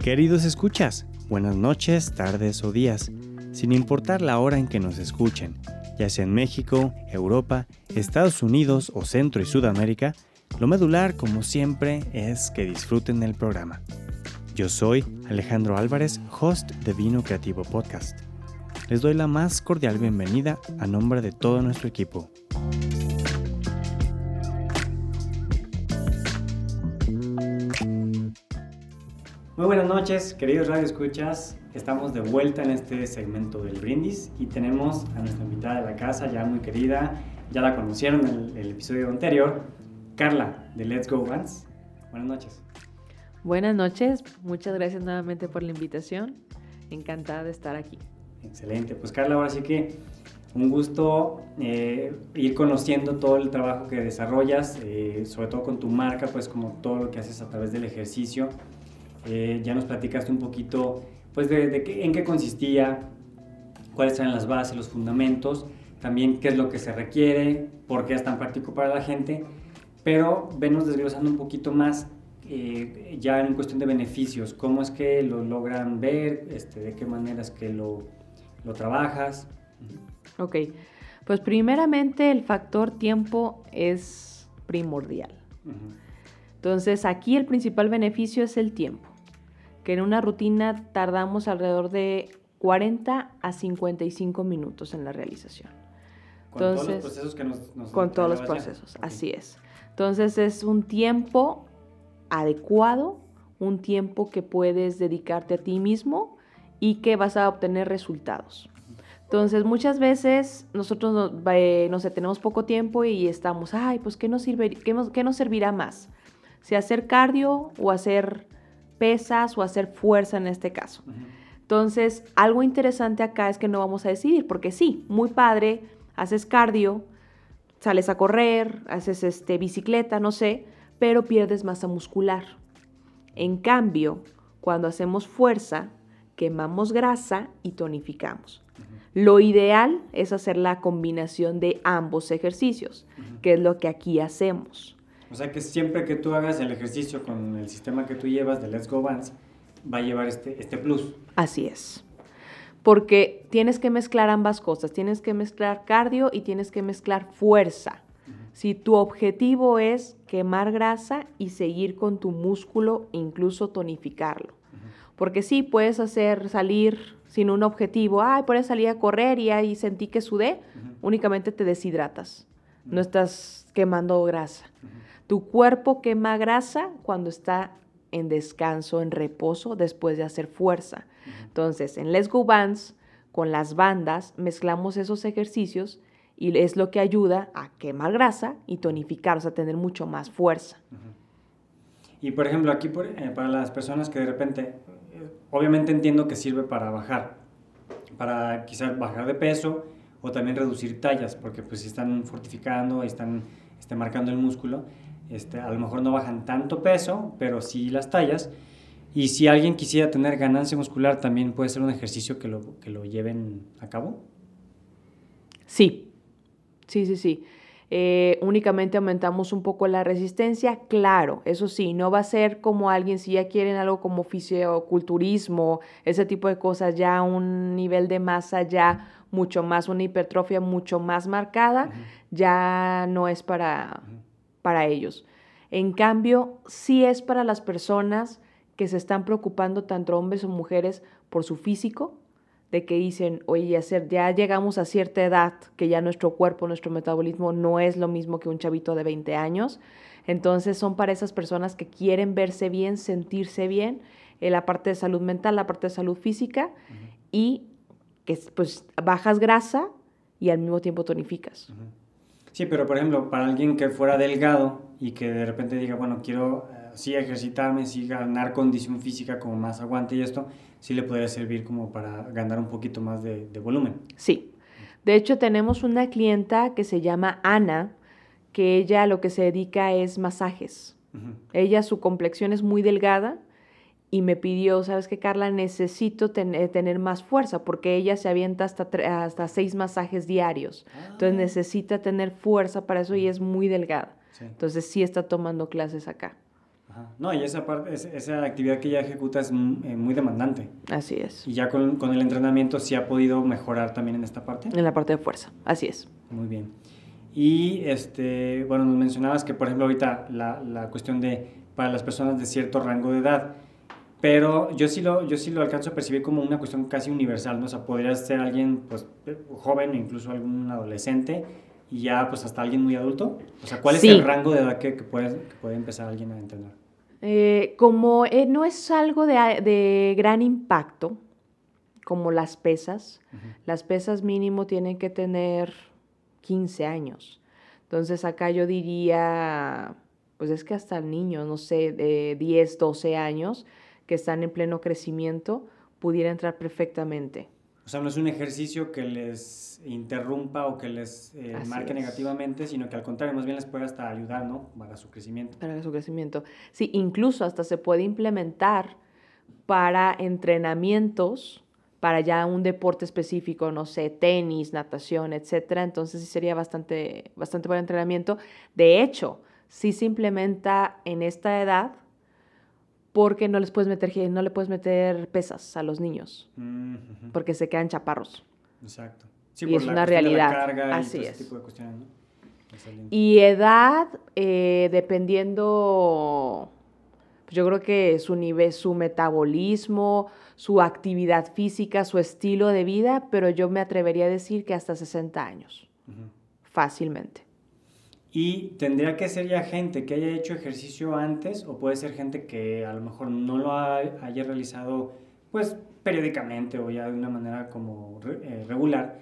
Queridos escuchas, buenas noches, tardes o días, sin importar la hora en que nos escuchen, ya sea en México, Europa, Estados Unidos o Centro y Sudamérica, lo medular, como siempre, es que disfruten el programa. Yo soy Alejandro Álvarez, host de Vino Creativo Podcast. Les doy la más cordial bienvenida a nombre de todo nuestro equipo. Muy buenas noches, queridos Radio Escuchas. Estamos de vuelta en este segmento del brindis y tenemos a nuestra invitada de la casa, ya muy querida, ya la conocieron en el, episodio anterior, Carla de Let's Go Vans. Buenas noches. Buenas noches, muchas gracias nuevamente por la invitación. Encantada de estar aquí. Excelente, pues Carla, ahora sí que un gusto eh, ir conociendo todo el trabajo que desarrollas, eh, sobre todo con tu marca, pues como todo lo que haces a través del ejercicio. Eh, ya nos platicaste un poquito, pues, de, qué, en qué consistía, cuáles eran las bases, los fundamentos, también qué es lo que se requiere, por qué es tan práctico para la gente, pero venos desglosando un poquito más eh, ya en cuestión de beneficios, cómo es que lo logran ver, este, de qué manera es que lo, lo trabajas. Ok, pues primeramente el factor tiempo es primordial. Entonces aquí el principal beneficio es el tiempo que en una rutina tardamos alrededor de 40 a 55 minutos en la realización. Con todos los procesos que nos... con todos los procesos, así es. Entonces es un tiempo adecuado, un tiempo que puedes dedicarte a ti mismo y que vas a obtener resultados. Entonces, muchas veces nosotros no, sé, tenemos poco tiempo y estamos, ay, pues, ¿qué nos, sirve, qué, qué nos servirá más? Si hacer cardio o hacer pesas o hacer fuerza en este caso. Entonces, algo interesante acá es que no vamos a decidir, porque sí, muy padre, haces cardio, sales a correr, haces este, bicicleta, no sé, pero pierdes masa muscular. En cambio, cuando hacemos fuerza, quemamos grasa y tonificamos. Lo ideal es hacer la combinación de ambos ejercicios, que es lo que aquí hacemos. O sea que siempre que tú hagas el ejercicio con el sistema que tú llevas de Let's Go Bands, va a llevar este, este plus. Así es. Porque tienes que mezclar ambas cosas. Tienes que mezclar cardio y tienes que mezclar fuerza. Si tu objetivo es quemar grasa y seguir con tu músculo, incluso tonificarlo. Porque sí, puedes hacer salir sin un objetivo. Ay, puedes salir a correr y ahí sentí que sudé. Únicamente te deshidratas. No estás quemando grasa. Tu cuerpo quema grasa cuando está en descanso, en reposo, después de hacer fuerza. Entonces, en Let's Go Bands, con las bandas, mezclamos esos ejercicios y es lo que ayuda a quemar grasa y tonificar, o sea, tener mucho más fuerza. Y por ejemplo, aquí eh, para las personas que de repente, eh, obviamente entiendo que sirve para bajar, para quizás bajar de peso o también reducir tallas, porque pues si están fortificando, están este, marcando el músculo, este, a lo mejor no bajan tanto peso, pero sí las tallas. Y si alguien quisiera tener ganancia muscular, también puede ser un ejercicio que lo, que lo lleven a cabo. Sí, sí, sí, sí. Eh, únicamente aumentamos un poco la resistencia, claro, eso sí, no va a ser como alguien, si ya quieren algo como fisioculturismo, ese tipo de cosas, ya un nivel de masa ya mucho más, una hipertrofia mucho más marcada, ya no es para, para ellos. En cambio, sí es para las personas que se están preocupando, tanto hombres o mujeres, por su físico, de que dicen, oye, ya llegamos a cierta edad, que ya nuestro cuerpo, nuestro metabolismo no es lo mismo que un chavito de 20 años. Entonces son para esas personas que quieren verse bien, sentirse bien, en la parte de salud mental, la parte de salud física, y que pues bajas grasa y al mismo tiempo tonificas. Sí, pero por ejemplo, para alguien que fuera delgado y que de repente diga, bueno, quiero eh, sí ejercitarme, sí ganar condición física como más aguante y esto, sí le podría servir como para ganar un poquito más de, de volumen. Sí. De hecho, tenemos una clienta que se llama Ana, que ella lo que se dedica es masajes. Ella, su complexión es muy delgada y me pidió, ¿sabes qué, Carla? Necesito eh, tener más fuerza porque ella se avienta hasta, hasta seis masajes diarios. Entonces ah. necesita tener fuerza para eso y es muy delgada. Entonces sí está tomando clases acá. No, y esa, parte, esa actividad que ella ejecuta es eh, muy demandante. Así es. Y ya con, con, el entrenamiento sí ha podido mejorar también en esta parte. En la parte de fuerza, así es. Muy bien. Y, este, bueno, nos mencionabas que, por ejemplo, ahorita la, la cuestión de, para las personas de cierto rango de edad, pero yo sí, lo, yo sí lo alcanzo a percibir como una cuestión casi universal, ¿no? O sea, podría ser alguien, pues, joven, incluso algún adolescente, y ya, pues, hasta alguien muy adulto. O sea, ¿cuál es el rango de edad que, que, puede, que puede empezar alguien a entender? Eh, como eh, no es algo de, de, gran impacto, como las pesas, las pesas mínimo tienen que tener 15 años. Entonces acá yo diría, pues es que hasta niños, no sé, de 10, 12 años, que están en pleno crecimiento, pudiera entrar perfectamente. O sea, no es un ejercicio que les interrumpa o que les eh, marque negativamente, sino que al contrario, más bien les puede hasta ayudar, ¿no? Para su crecimiento. Para su crecimiento. Sí, incluso hasta se puede implementar para entrenamientos para ya un deporte específico, no sé, tenis, natación, etcétera. Entonces sí sería bastante, bastante buen entrenamiento. De hecho, sí se implementa en esta edad porque no les puedes meter, no le puedes meter pesas a los niños, porque se quedan chaparros. Exacto. y es una realidad. Así es. Y edad, eh, dependiendo, pues yo creo que su nivel, su metabolismo, su actividad física, su estilo de vida, pero yo me atrevería a decir que hasta 60 años, fácilmente. Y tendría que ser ya gente que haya hecho ejercicio antes o puede ser gente que a lo mejor no lo haya realizado pues periódicamente o ya de una manera como eh, regular,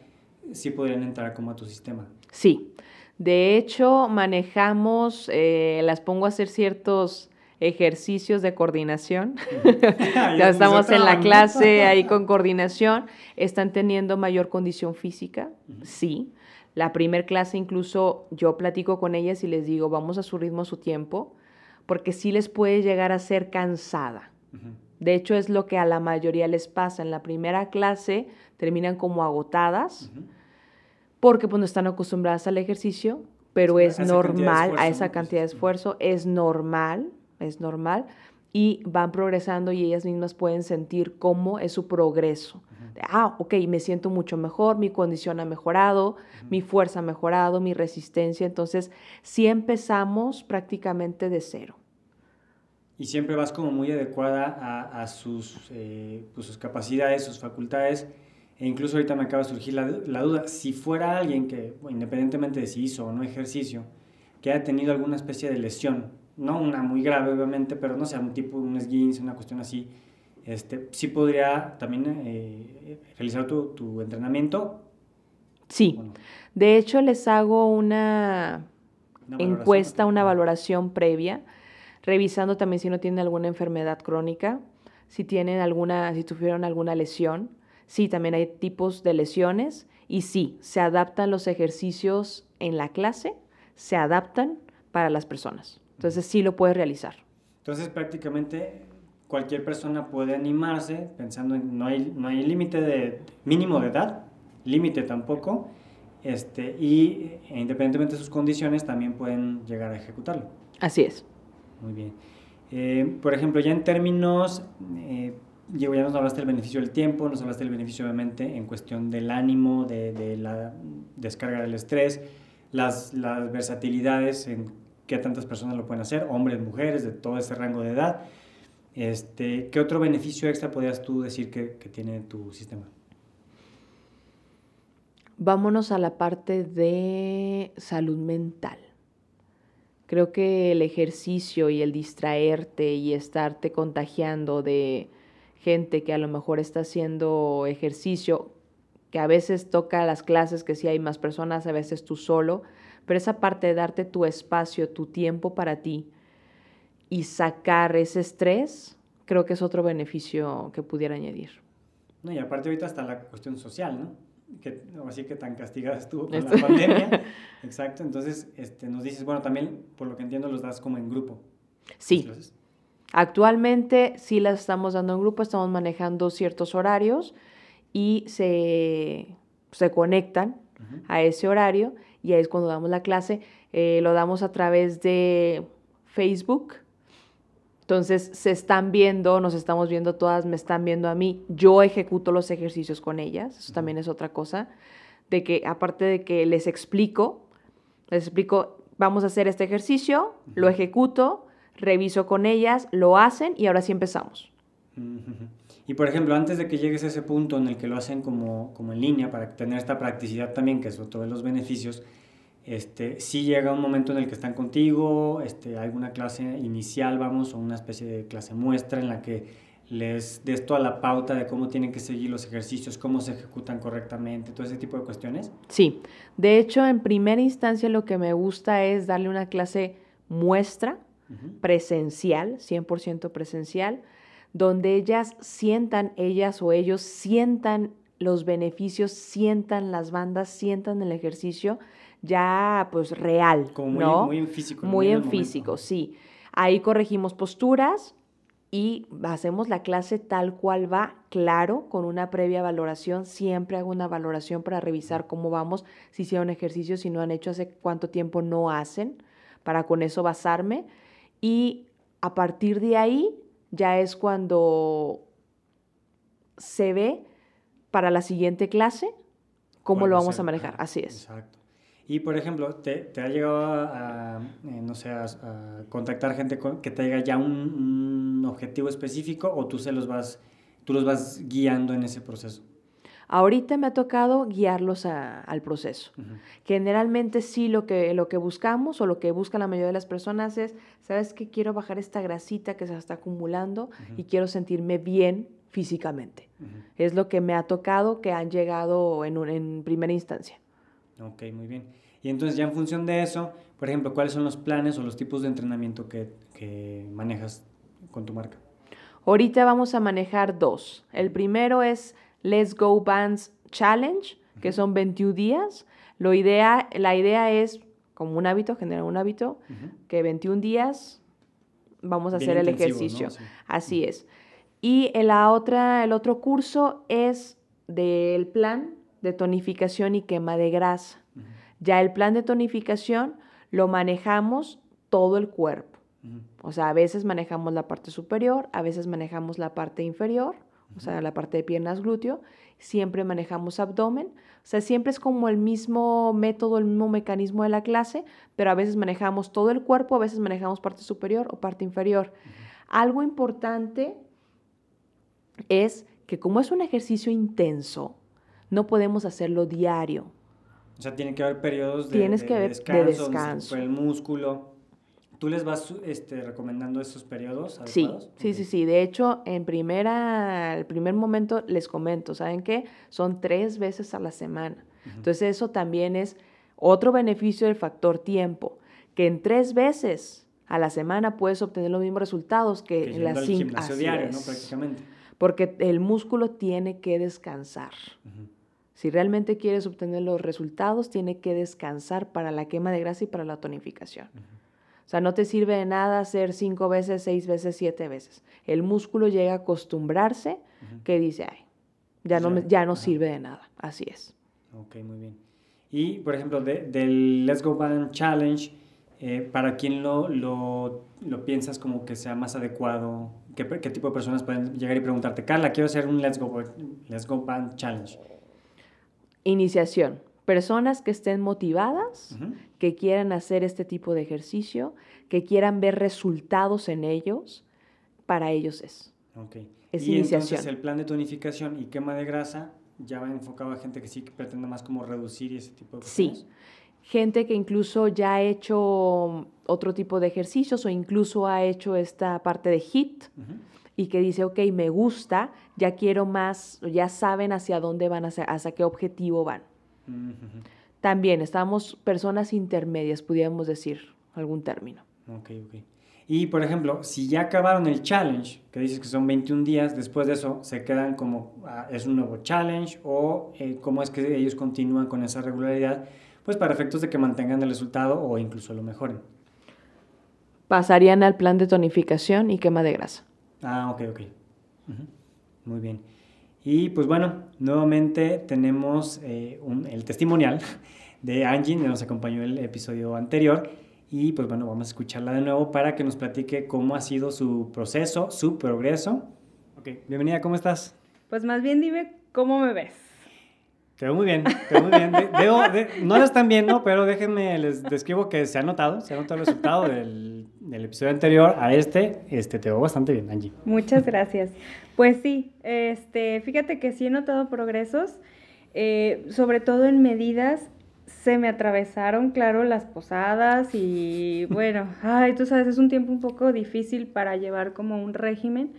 sí podrían entrar como a tu sistema. Sí, de hecho manejamos, eh, las pongo a hacer ciertos ejercicios de coordinación. ya estamos en la clase ahí con coordinación. ¿Están teniendo mayor condición física? Sí. La primer clase incluso yo platico con ellas y les digo, vamos a su ritmo, a su tiempo, porque sí les puede llegar a ser cansada. De hecho, es lo que a la mayoría les pasa. En la primera clase terminan como agotadas, porque pues no están acostumbradas al ejercicio, pero es normal, a esa cantidad de esfuerzo, es normal, es normal, y van progresando y ellas mismas pueden sentir cómo es su progreso ah, ok, me siento mucho mejor, mi condición ha mejorado, mi fuerza ha mejorado, mi resistencia. Entonces, sí empezamos prácticamente de cero. Y siempre vas como muy adecuada a, sus, eh, pues, sus capacidades, sus facultades. E incluso ahorita me acaba de surgir la, la duda, si fuera alguien que, independientemente de si hizo o no ejercicio, que haya tenido alguna especie de lesión, no una muy grave obviamente, pero no sea un tipo, un esguince, una cuestión así, este, ¿sí podría también eh, realizar tu, entrenamiento? Sí. De hecho, les hago una, encuesta, una valoración previa, revisando también si no tienen alguna enfermedad crónica, si tienen alguna, si tuvieron alguna lesión. Sí, también hay tipos de lesiones y sí, se adaptan los ejercicios en la clase, se adaptan para las personas. Entonces sí lo puedes realizar. Entonces prácticamente cualquier persona puede animarse pensando en no hay, no hay límite de mínimo de edad, límite tampoco, este, y e independientemente de sus condiciones también pueden llegar a ejecutarlo. Así es. Muy bien. Eh, por ejemplo, ya en términos, eh, ya nos hablaste del beneficio del tiempo, nos hablaste del beneficio obviamente en cuestión del ánimo, de, de la descarga del estrés, las, las versatilidades en qué tantas personas lo pueden hacer, hombres, mujeres, de todo ese rango de edad. Este, ¿Qué otro beneficio extra podrías tú decir que, tiene tu sistema? Vámonos a la parte de salud mental. Creo que el ejercicio y el distraerte y estarte contagiando de gente que a lo mejor está haciendo ejercicio, que a veces toca las clases que sí hay más personas, a veces tú solo, Pero esa parte de darte tu espacio, tu tiempo para ti y sacar ese estrés, creo que es otro beneficio que pudiera añadir. No, y aparte ahorita está la cuestión social, ¿no? Que así que tan castigada estuvo con la pandemia. Exacto, entonces este, nos dices, bueno, también por lo que entiendo los das como en grupo. Sí. Actualmente sí las estamos dando en grupo, estamos manejando ciertos horarios y se, se conectan a ese horario y ahí es cuando damos la clase. Eh, lo damos a través de Facebook. Entonces se están viendo, nos estamos viendo todas, me están viendo a mí. Yo ejecuto los ejercicios con ellas. Eso también es otra cosa. De que aparte de que les explico, les explico, vamos a hacer este ejercicio, lo ejecuto, reviso con ellas, lo hacen y ahora sí empezamos. Y por ejemplo, antes de que llegues a ese punto en el que lo hacen como, como en línea, para tener esta practicidad también, que es otro de los beneficios, este, sí llega un momento en el que están contigo, este, alguna clase inicial, vamos, o una especie de clase muestra en la que les des toda la pauta de cómo tienen que seguir los ejercicios, cómo se ejecutan correctamente, todo ese tipo de cuestiones. Sí, de hecho, en primera instancia lo que me gusta es darle una clase muestra, presencial, 100% presencial, donde ellas sientan, ellas o ellos sientan los beneficios, sientan las bandas, sientan el ejercicio ya pues real, Como muy, ¿no? muy en físico. Muy en físico, sí. Ahí corregimos posturas y hacemos la clase tal cual va, claro, con una previa valoración. Siempre hago una valoración para revisar cómo vamos, si hicieron ejercicio, si no han hecho, hace cuánto tiempo no hacen, para con eso basarme. Y a partir de ahí ya es cuando se ve para la siguiente clase cómo ¿Cuál lo vamos a manejar. Así es. Exacto. Y por ejemplo, ¿te, te ha llegado a, a, eh, no sé, a, a contactar gente con- que te diga ya un, un objetivo específico o tú se los vas, tú los vas guiando en ese proceso? Ahorita me ha tocado guiarlos a- al proceso. Ujú. Generalmente sí lo que, lo que buscamos o lo que buscan la mayoría de las personas es, ¿sabes qué? Quiero bajar esta grasita que se está acumulando y quiero sentirme bien físicamente. Ujú. Es lo que me ha tocado que han llegado en, un- en primera instancia. Ok, muy bien. Y entonces ya en función de eso, por ejemplo, ¿cuáles son los planes o los tipos de entrenamiento que, que manejas con tu marca? Ahorita vamos a manejar dos. El primero es Let's Go Bands Challenge, que son 21 días. Lo idea, la idea es, como un hábito, generar un hábito, Ujú. que 21 días vamos a Bien hacer el intensivos, ¿no? ejercicio. Sí. Así es. Y la otra, el otro curso es del plan de tonificación y quema de grasa. Ya el plan de tonificación lo manejamos todo el cuerpo. O sea, a veces manejamos la parte superior, a veces manejamos la parte inferior, o sea, la parte de piernas glúteo, siempre manejamos abdomen. O sea, siempre es como el mismo método, el mismo mecanismo de la clase, pero a veces manejamos todo el cuerpo, a veces manejamos parte superior o parte inferior. Algo importante es que como es un ejercicio intenso, no podemos hacerlo diario. O sea, tiene que haber periodos de, Tienes de- que de ver- de descanso, descanso. el músculo. ¿Tú les vas este, recomendando esos periodos Sí, adecuados? sí, sí, Ok. sí. De hecho, en primera, el primer momento les comento, ¿saben qué? Son tres veces a la semana. Entonces eso también es otro beneficio del factor tiempo, que en tres veces a la semana puedes obtener los mismos resultados que, Que en las cinco. gimnasio diario. Prácticamente. Porque el músculo tiene que descansar. Si realmente quieres obtener los resultados, tiene que descansar para la quema de grasa y para la tonificación. O sea, no te sirve de nada hacer cinco veces, seis veces, siete veces. El músculo llega a acostumbrarse que dice, ay, ya no, Ya, me- ya no sirve de nada. Así es. Ok, muy bien. Y, por ejemplo, de- del Let's Go Band Challenge, eh, ¿para quién lo, lo, lo piensas como que sea más adecuado? ¿Qué, ¿Qué tipo de personas pueden llegar y preguntarte, Carla, quiero hacer un Let's Go, Let's Go Band Challenge? Iniciación. Personas que estén motivadas, que quieran hacer este tipo de ejercicio, que quieran ver resultados en ellos, para ellos es. Ok. Es y iniciación. entonces el plan de tonificación y quema de grasa ya va enfocado a gente que sí que pretende más como reducir ese tipo de Sí. Gente que incluso ya ha hecho otro tipo de ejercicios o incluso ha hecho esta parte de HIT y que dice, ok, me gusta, ya quiero más, ya saben hacia dónde van, hacia, hacia qué objetivo van. También estábamos personas intermedias, pudiéramos decir algún término. Ok, ok. Y por ejemplo, si ya acabaron el challenge, que dices que son 21 días, después de eso se quedan como, ah, es un nuevo challenge o eh, cómo es que ellos continúan con esa regularidad, pues para efectos de que mantengan el resultado o incluso lo mejoren. Pasarían al plan de tonificación y quema de grasa. Ah, ok, ok. Muy bien. Y pues bueno, nuevamente tenemos eh, el testimonial de Angie, que nos acompañó el episodio anterior. Y pues bueno, vamos a escucharla de nuevo para que nos platique cómo ha sido su proceso, su progreso. Ok, bienvenida, ¿cómo estás? Pues más bien dime cómo me ves. Te veo muy bien, te veo muy bien. no lo están viendo, pero déjenme, les describo que se ha notado, se ha notado el resultado del, del, episodio anterior a este. Este, te veo bastante bien, Angie. Muchas gracias. Pues sí, este, fíjate que sí he notado progresos, eh, sobre todo en medidas. Se me atravesaron, claro, las posadas y bueno, ay, tú sabes, es un tiempo un poco difícil para llevar como un régimen,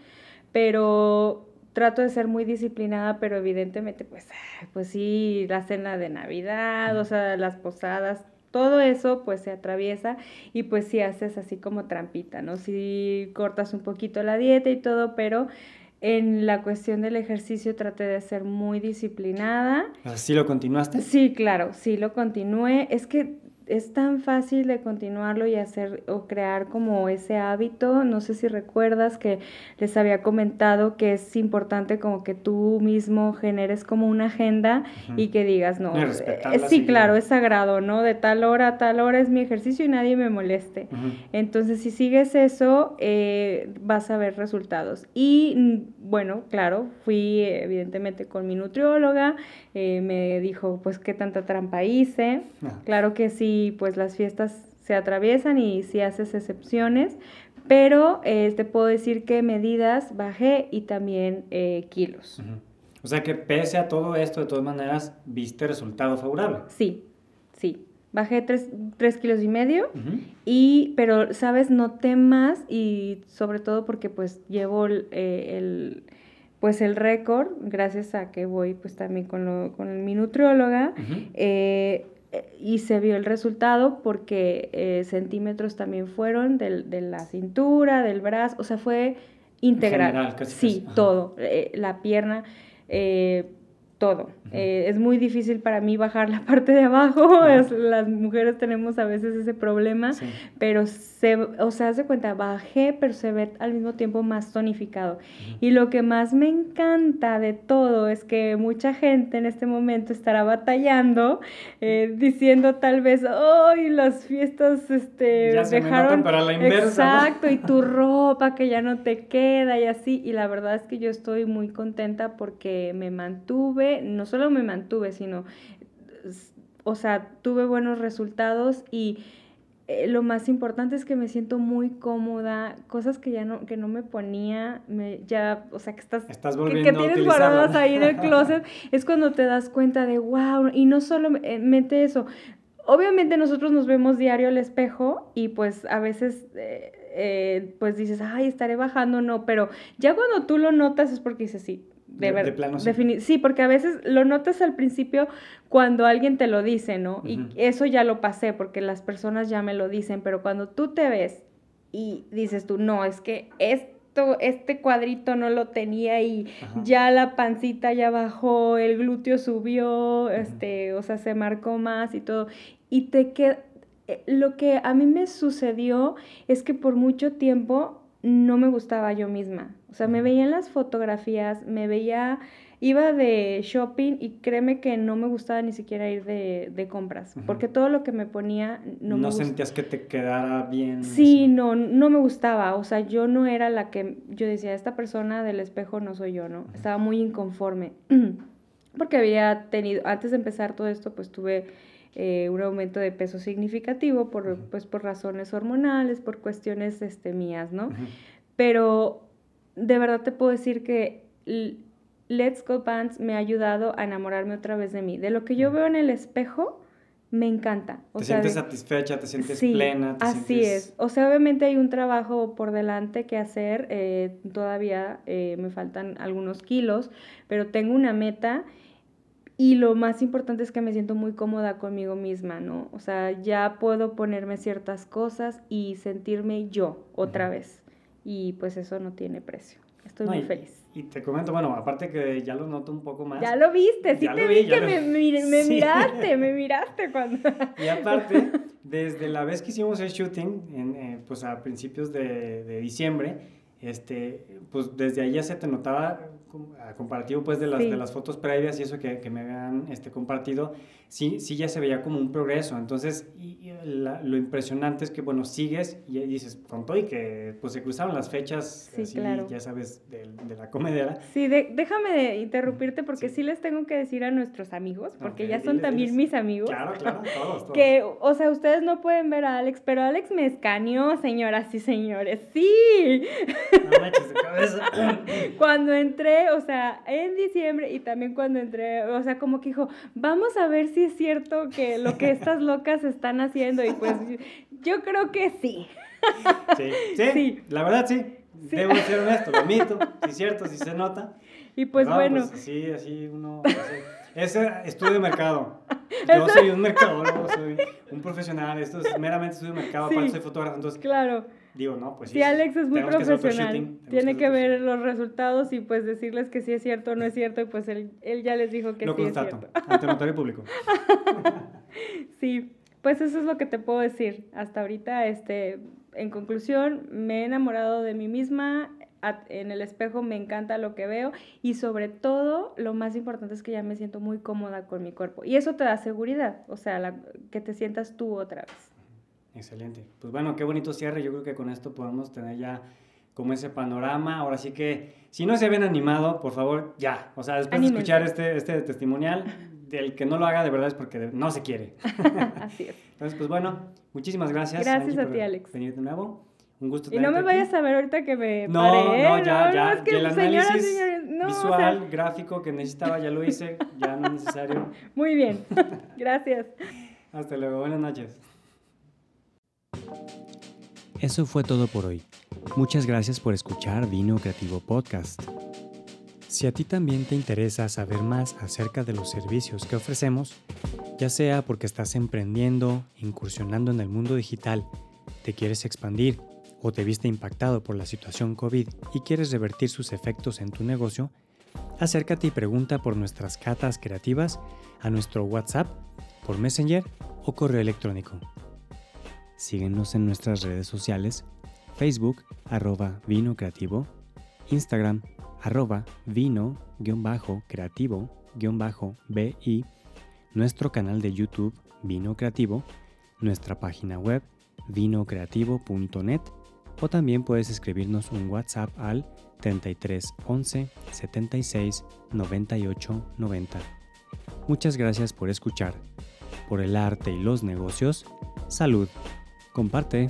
pero trato de ser muy disciplinada, pero evidentemente, pues, pues sí, la cena de Navidad, o sea, las posadas, todo eso pues se atraviesa y pues sí haces así como trampita, ¿no? Si cortas un poquito la dieta y todo, pero en la cuestión del ejercicio traté de ser muy disciplinada. ¿Así lo continuaste? Sí, claro, sí lo continué. Es que es tan fácil de continuarlo y hacer o crear como ese hábito. No sé si recuerdas que les había comentado que es importante como que tú mismo generes como una agenda y que digas, no, eh, sí, claro, es sagrado, ¿no? De tal hora a tal hora es mi ejercicio y nadie me moleste. Entonces, si sigues eso, eh, vas a ver resultados. Y mm, bueno, claro, fui evidentemente con mi nutrióloga, eh, me dijo, pues, qué tanta trampa hice. Ah. Claro que sí pues las fiestas se atraviesan y si haces excepciones, pero eh, te puedo decir que medidas bajé y también eh, kilos. O sea que pese a todo esto, de todas maneras, viste resultado favorable. Sí, sí. Bajé tres, kilos y medio, y, pero, ¿sabes? Noté más y sobre todo porque pues llevo eh, el, pues el récord, gracias a que voy pues también con, lo, con mi nutrióloga, y se vio el resultado porque eh, centímetros también fueron de la cintura, del brazo, o sea, fue integral. sí, todo. Eh, la pierna, eh, todo. Eh, es muy difícil para mí bajar la parte de abajo, las mujeres tenemos a veces ese problema, pero se, o sea, hace cuenta, bajé, pero se ve al mismo tiempo más tonificado. Y lo que más me encanta de todo es que mucha gente en este momento estará batallando, eh, diciendo tal vez, ¡ay, las fiestas este, ya dejaron... para la inversa. Exacto, y tu ropa que ya no te queda y así. Y la verdad es que yo estoy muy contenta porque me mantuve no solo me mantuve, sino, o sea, tuve buenos resultados y eh, lo más importante es que me siento muy cómoda, cosas que ya no, que no me ponía, me, ya, o sea, que estás, estás que, que, tienes guardadas ahí en el closet, es cuando te das cuenta de, wow, y no solo mete eso, obviamente nosotros nos vemos diario al espejo y pues a veces... Eh, eh, pues dices, ay, estaré bajando, no, pero ya cuando tú lo notas es porque dices, sí, de, plano, sí. sí, porque a veces lo notas al principio cuando alguien te lo dice, ¿no? Y eso ya lo pasé porque las personas ya me lo dicen, pero cuando tú te ves y dices tú, no, es que esto, este cuadrito no lo tenía y ya la pancita ya bajó, el glúteo subió, este, o sea, se marcó más y todo. Y te queda, eh, lo que a mí me sucedió es que por mucho tiempo no me gustaba yo misma. O sea, me veía en las fotografías, me veía, iba de shopping y créeme que no me gustaba ni siquiera ir de, compras, porque todo lo que me ponía no, me No sentías que te quedara bien. Sí, no, no me gustaba. O sea, yo no era la que, yo decía, esta persona del espejo no soy yo, ¿no? Estaba muy inconforme. porque había tenido, antes de empezar todo esto, pues tuve eh, un aumento de peso significativo por, pues, por razones hormonales, por cuestiones este, mías, ¿no? Pero de verdad te puedo decir que Let's Go Pants me ha ayudado a enamorarme otra vez de mí. De lo que yo veo en el espejo, me encanta. te sientes satisfecha, te sientes plena. así es. O sea, obviamente hay un trabajo por delante que hacer. Eh, todavía eh, me faltan algunos kilos, pero tengo una meta Y lo más importante es que me siento muy cómoda conmigo misma, ¿no? O sea, ya puedo ponerme ciertas cosas y sentirme yo otra vez. Y pues eso no tiene precio. Estoy muy feliz. Y te comento, bueno, aparte que ya lo noto un poco más. Ya lo viste, sí te vi, que me, miraste, me miraste cuando... Y aparte, desde la vez que hicimos el shooting, en, eh, pues a principios de, de diciembre, este, pues desde ahí ya se te notaba a comparativo pues de las, de las fotos previas y eso que, que me habían este, compartido, sí, sí ya se veía como un progreso. Entonces, y, lo impresionante es que, bueno, sigues y dices, con todo y que pues se cruzaban las fechas, así, ya sabes, de, de, la comedera. Sí, déjame interrumpirte porque sí. les tengo que decir a nuestros amigos, porque ya son también mis amigos. Claro, claro, todos, todos. Que, o sea, ustedes no pueden ver a Alex, pero Alex me escaneó, señoras y señores. Sí. No me de cabeza. Cuando entré, o sea, en diciembre y también cuando entré, o sea, como que dijo, vamos a ver si es cierto que lo que estas locas están haciendo y pues yo creo que sí. Sí, sí, la verdad sí. Debo ser honesto, lo admito, si es cierto, si se nota. Y pues bueno. Pues así, así uno... Ese estudio de mercado. Yo soy un mercadólogo, soy un profesional, esto es meramente estudio de mercado, aparte soy fotógrafo, entonces... Claro. Digo, no, pues sí. Sí, Alex es muy profesional. Tiene que, ver los resultados y pues decirles que sí es cierto o no es cierto y pues él, él ya les dijo que sí es cierto. ante notario público. sí, pues eso es lo que te puedo decir. Hasta ahorita, este, en conclusión, me he enamorado de mí misma, en el espejo me encanta lo que veo y sobre todo lo más importante es que ya me siento muy cómoda con mi cuerpo y eso te da seguridad, o sea, que te sientas tú otra vez. Excelente. Pues bueno, qué bonito cierre. Yo creo que con esto podemos tener ya como ese panorama. Ahora sí que, si no se ven animado, por favor, ya. O sea, después de escuchar este, este testimonial, del que no lo haga de verdad es porque no se quiere. Así es. Entonces, pues bueno, muchísimas gracias. Gracias a ti, Alex. Venir de nuevo. Un gusto Y no me vayas a ver ahorita que me no, paré. No, ya, ya. Es que el análisis visual, gráfico que necesitaba ya lo hice. Ya no es necesario. Muy bien. Gracias. Hasta luego. Buenas noches. Eso fue todo por hoy. Muchas gracias por escuchar Vino Creativo Podcast. Si a ti también te interesa saber más acerca de los servicios que ofrecemos, ya sea porque estás emprendiendo, incursionando en el mundo digital, te quieres expandir o te viste impactado por la situación COVID y quieres revertir sus efectos en tu negocio, acércate y pregunta por nuestras catas creativas a nuestro WhatsApp, por Messenger o correo electrónico. Síguenos en nuestras redes sociales, Facebook, arroba vino creativo, Instagram, arroba vino-creativo-bi, nuestro canal de YouTube, Vino Creativo, nuestra página web, vinocreativo.net, o también puedes escribirnos un WhatsApp al 33 11 76 98 90. Muchas gracias por escuchar. Por el arte y los negocios, salud. Comparte.